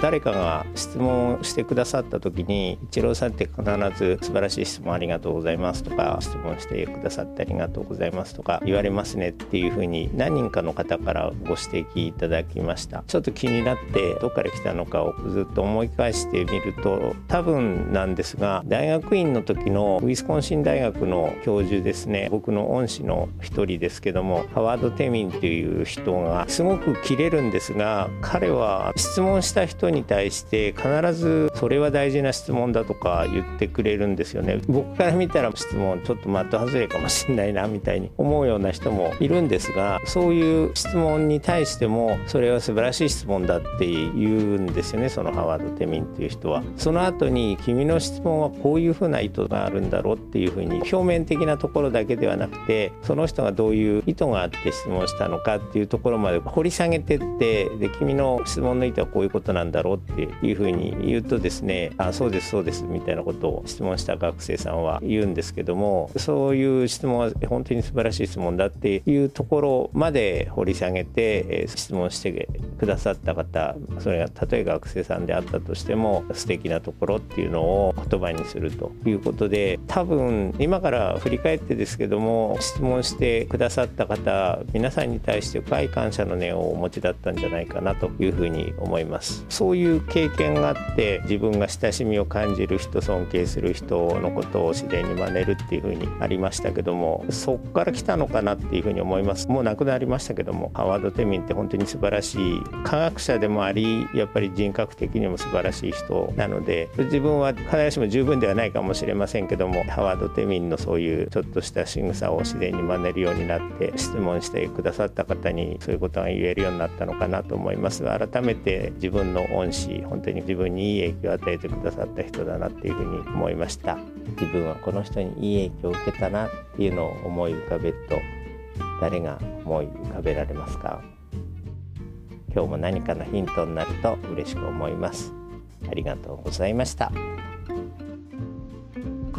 誰かが質問をしてくださった時に「一郎さんって必ず素晴らしい質問ありがとうございます」とか「質問してくださってありがとうございます」とか言われますねっていうふうに何人かの方からご指摘いただきました。ちょっと気になってどっから来たのかをずっと思い返してみると多分なんですが大学院の時のウィスコンシン大学の教授ですね。僕の恩師の一人ですけどもハワード・テミンっていう人がすごく切れるんですが彼は質問した人に対して必ずそれは大事な質問だとか言ってくれるんですよね。僕から見たら質問ちょっと的外れかもしれないなみたいに思うような人もいるんですがそういう質問に対してもそれは素晴らしい質問だって言うんですよね。そのハワード・テミンっていう人は。その後に君の質問はこういうふうな意図があるんだろうっていうふうに表面的なところだけではなくてその人がどういう意図があって質問したのかっていうところまで掘り下げてってで君の質問の意図はこういうことなんだだろうっていうふうに言うとですねあそうですそうですみたいなことを質問した学生さんは言うんですけどもそういう質問は本当に素晴らしい質問だっていうところまで掘り下げて、質問してくださった方それがたとえ学生さんであったとしても素敵なところっていうのを言葉にするということで多分今から振り返ってですけども質問してくださった方皆さんに対して深い感謝の念をお持ちだったんじゃないかなというふうに思います。そうういう経験があって自分が親しみを感じる人尊敬する人のことを自然に真似るっていうふうにありましたけどもそこから来たのかなっていうふうに思います。もう亡くなりましたけどもハワード・テミンって本当に素晴らしい科学者でもありやっぱり人格的にも素晴らしい人なので自分は必ずしも十分ではないかもしれませんけどもハワード・テミンのそういうちょっとした仕草を自然に真似るようになって質問してくださった方にそういうことが言えるようになったのかなと思います。改めて自分の恩師本当に自分にいい影響を与えてくださった人だなっていうふうに思いました。自分はこの人にいい影響を受けたなっていうのを思い浮かべると誰が思い浮かべられますか？今日も何かのヒントになると嬉しく思います。ありがとうございました。